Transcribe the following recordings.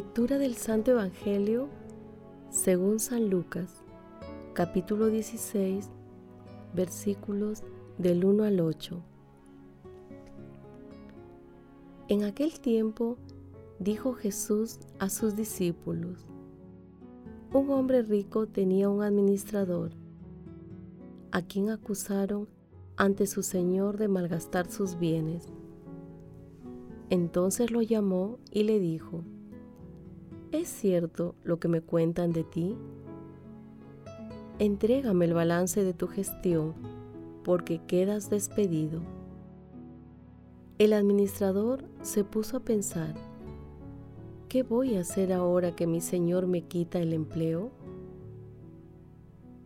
Lectura del Santo Evangelio según San Lucas, capítulo 16, versículos del 1 al 8. En aquel tiempo dijo Jesús a sus discípulos, un hombre rico tenía un administrador, a quien acusaron ante su señor de malgastar sus bienes. Entonces lo llamó y le dijo, ¿Es cierto lo que me cuentan de ti? Entrégame el balance de tu gestión, porque quedas despedido. El administrador se puso a pensar, ¿qué voy a hacer ahora que mi señor me quita el empleo?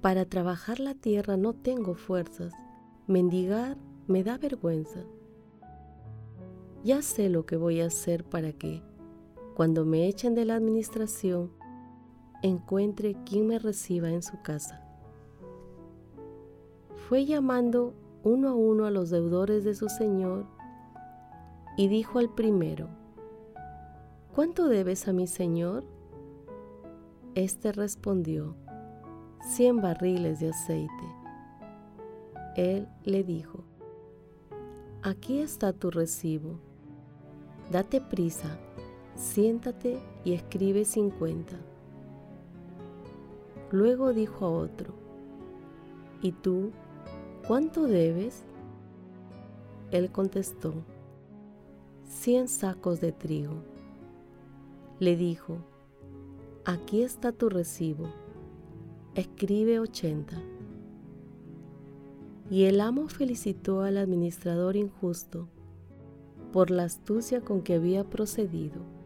Para trabajar la tierra no tengo fuerzas, mendigar me da vergüenza. Ya sé lo que voy a hacer para que, cuando me echen de la administración, encuentre quien me reciba en su casa. Fue llamando uno a uno a los deudores de su señor y dijo al primero, ¿cuánto debes a mi señor? Este respondió, cien barriles de aceite. Él le dijo, aquí está tu recibo, date prisa siéntate y escribe 50. Luego dijo a otro, ¿y tú cuánto debes? Él contestó, cien sacos de trigo. Le dijo, aquí está tu recibo, escribe 80. Y el amo felicitó al administrador injusto por la astucia con que había procedido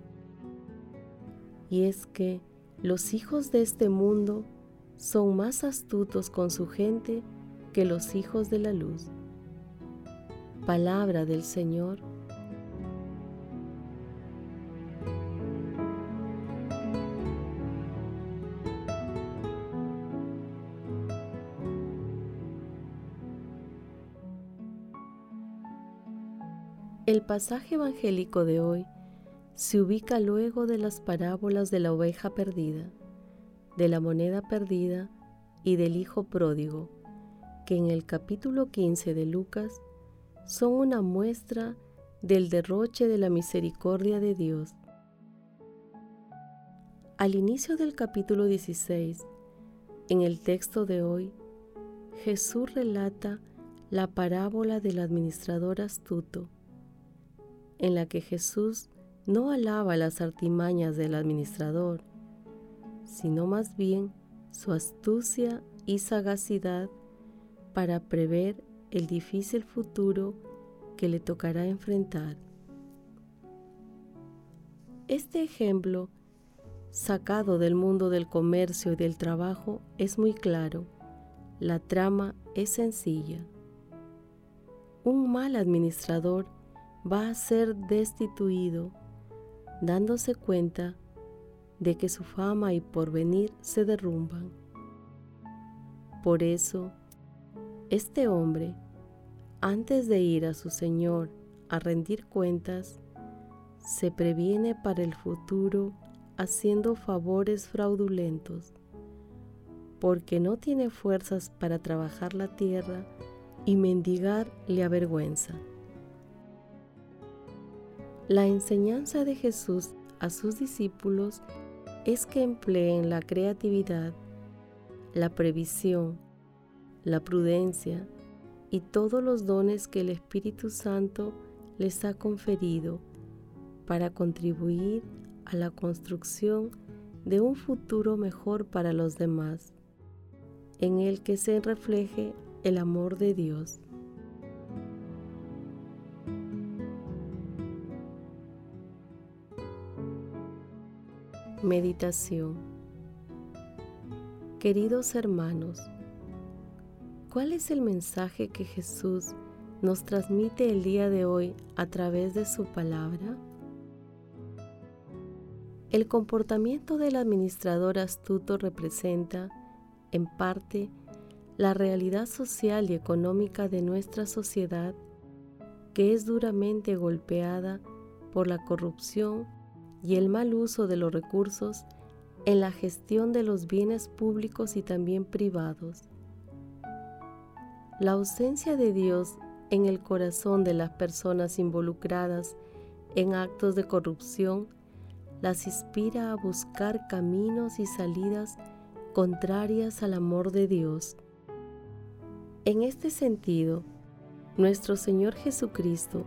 y es que los hijos de este mundo son más astutos con su gente que los hijos de la luz. Palabra del Señor. El pasaje evangélico de hoy se ubica luego de las parábolas de la oveja perdida, de la moneda perdida y del hijo pródigo, que en el capítulo 15 de Lucas son una muestra del derroche de la misericordia de Dios. Al inicio del capítulo 16, en el texto de hoy, Jesús relata la parábola del administrador astuto, en la que Jesús no alaba las artimañas del administrador, sino más bien su astucia y sagacidad para prever el difícil futuro que le tocará enfrentar. Este ejemplo, sacado del mundo del comercio y del trabajo, es muy claro. La trama es sencilla. Un mal administrador va a ser destituido dándose cuenta de que su fama y porvenir se derrumban. Por eso, este hombre, antes de ir a su Señor a rendir cuentas, se previene para el futuro haciendo favores fraudulentos, porque no tiene fuerzas para trabajar la tierra y mendigar le avergüenza. La enseñanza de Jesús a sus discípulos es que empleen la creatividad, la previsión, la prudencia y todos los dones que el Espíritu Santo les ha conferido para contribuir a la construcción de un futuro mejor para los demás, en el que se refleje el amor de Dios. Meditación Queridos hermanos, ¿cuál es el mensaje que Jesús nos transmite el día de hoy a través de su palabra? El comportamiento del administrador astuto representa, en parte, la realidad social y económica de nuestra sociedad que es duramente golpeada por la corrupción y el mal uso de los recursos en la gestión de los bienes públicos y también privados. La ausencia de Dios en el corazón de las personas involucradas en actos de corrupción las inspira a buscar caminos y salidas contrarias al amor de Dios. En este sentido, nuestro Señor Jesucristo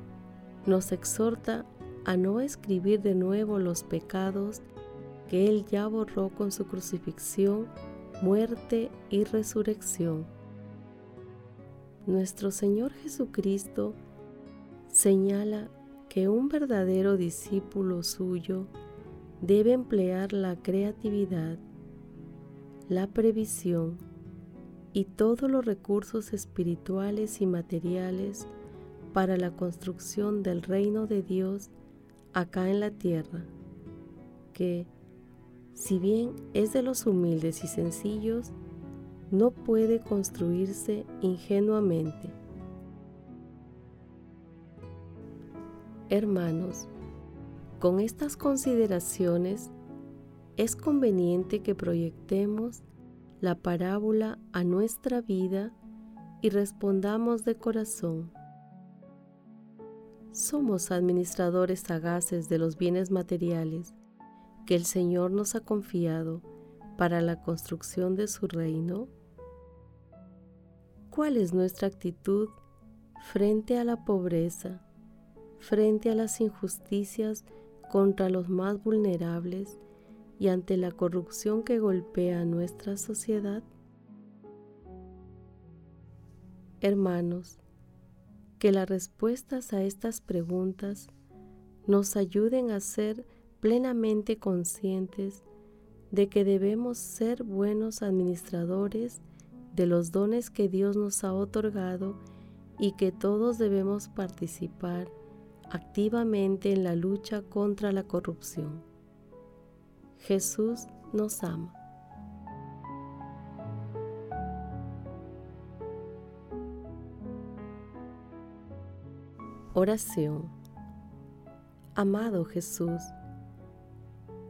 nos exhorta a no escribir de nuevo los pecados que Él ya borró con su crucifixión, muerte y resurrección. Nuestro Señor Jesucristo señala que un verdadero discípulo suyo debe emplear la creatividad, la previsión y todos los recursos espirituales y materiales para la construcción del reino de Dios acá en la tierra, que, si bien es de los humildes y sencillos, no puede construirse ingenuamente. Hermanos, con estas consideraciones es conveniente que proyectemos la parábola a nuestra vida y respondamos de corazón somos administradores sagaces de los bienes materiales que el Señor nos ha confiado para la construcción de su reino? ¿Cuál es nuestra actitud frente a la pobreza, frente a las injusticias contra los más vulnerables y ante la corrupción que golpea nuestra sociedad? Hermanos, que las respuestas a estas preguntas nos ayuden a ser plenamente conscientes de que debemos ser buenos administradores de los dones que Dios nos ha otorgado y que todos debemos participar activamente en la lucha contra la corrupción. Jesús nos ama. Oración. Amado Jesús,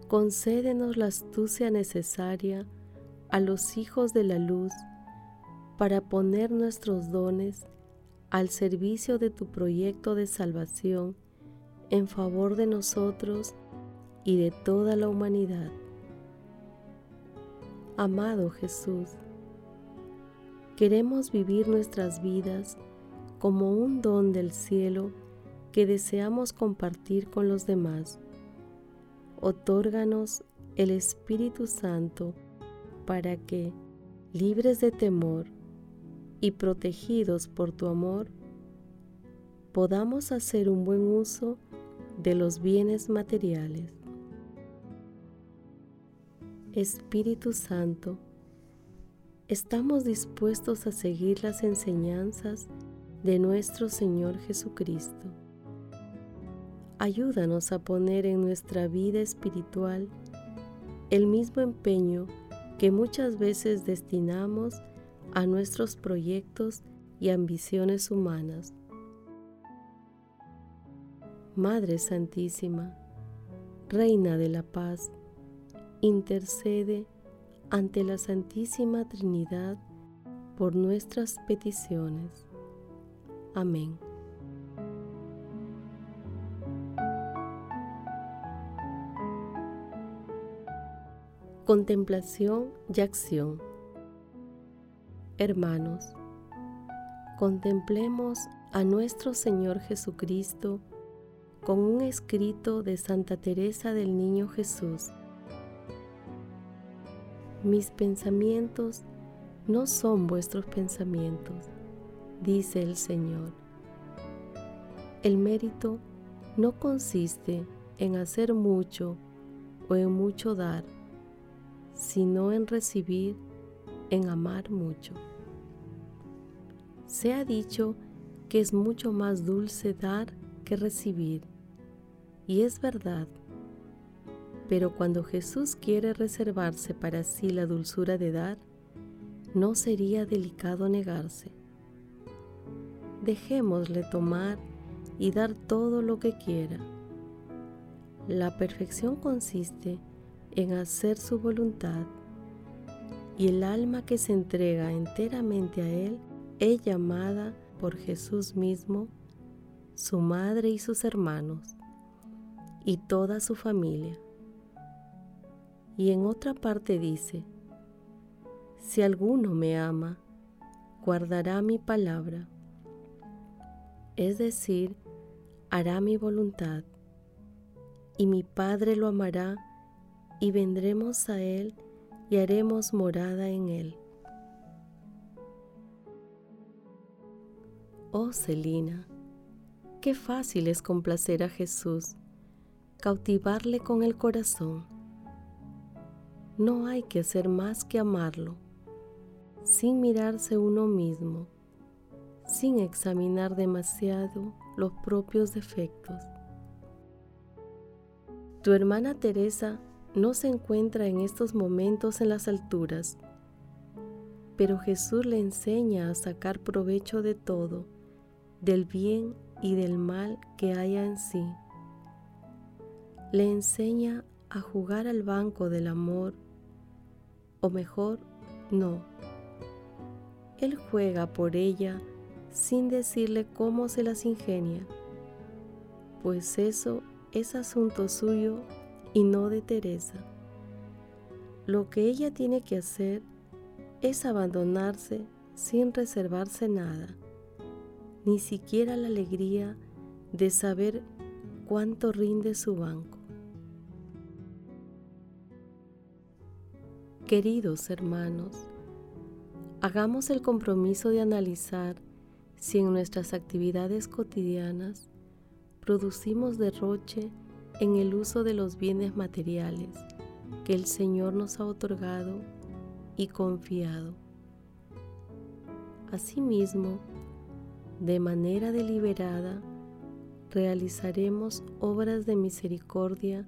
concédenos la astucia necesaria a los hijos de la luz para poner nuestros dones al servicio de tu proyecto de salvación en favor de nosotros y de toda la humanidad. Amado Jesús, queremos vivir nuestras vidas como un don del cielo que deseamos compartir con los demás. Otórganos el Espíritu Santo para que, libres de temor y protegidos por tu amor, podamos hacer un buen uso de los bienes materiales. Espíritu Santo, estamos dispuestos a seguir las enseñanzas de nuestro Señor Jesucristo. Ayúdanos a poner en nuestra vida espiritual el mismo empeño que muchas veces destinamos a nuestros proyectos y ambiciones humanas. Madre Santísima, Reina de la Paz, intercede ante la Santísima Trinidad por nuestras peticiones. Amén. Contemplación y acción Hermanos, contemplemos a nuestro Señor Jesucristo con un escrito de Santa Teresa del Niño Jesús. Mis pensamientos no son vuestros pensamientos dice el Señor. El mérito no consiste en hacer mucho o en mucho dar, sino en recibir, en amar mucho. Se ha dicho que es mucho más dulce dar que recibir, y es verdad. Pero cuando Jesús quiere reservarse para sí la dulzura de dar, no sería delicado negarse. Dejémosle tomar y dar todo lo que quiera. La perfección consiste en hacer su voluntad y el alma que se entrega enteramente a Él es llamada por Jesús mismo, su madre y sus hermanos, y toda su familia. Y en otra parte dice, si alguno me ama, guardará mi palabra, es decir, hará mi voluntad, y mi Padre lo amará, y vendremos a Él y haremos morada en Él. Oh Celina, qué fácil es complacer a Jesús, cautivarle con el corazón. No hay que hacer más que amarlo, sin mirarse uno mismo, sin examinar demasiado los propios defectos. Tu hermana Teresa no se encuentra en estos momentos en las alturas, pero Jesús le enseña a sacar provecho de todo, del bien y del mal que haya en sí. Le enseña a jugar al banco del amor, o mejor, no. Él juega por ella sin decirle cómo se las ingenia, pues eso es asunto suyo y no de Teresa. Lo que ella tiene que hacer es abandonarse sin reservarse nada, ni siquiera la alegría de saber cuánto rinde su banco. Queridos hermanos, hagamos el compromiso de analizar si en nuestras actividades cotidianas producimos derroche en el uso de los bienes materiales que el Señor nos ha otorgado y confiado. Asimismo, de manera deliberada, realizaremos obras de misericordia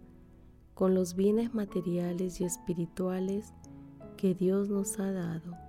con los bienes materiales y espirituales que Dios nos ha dado.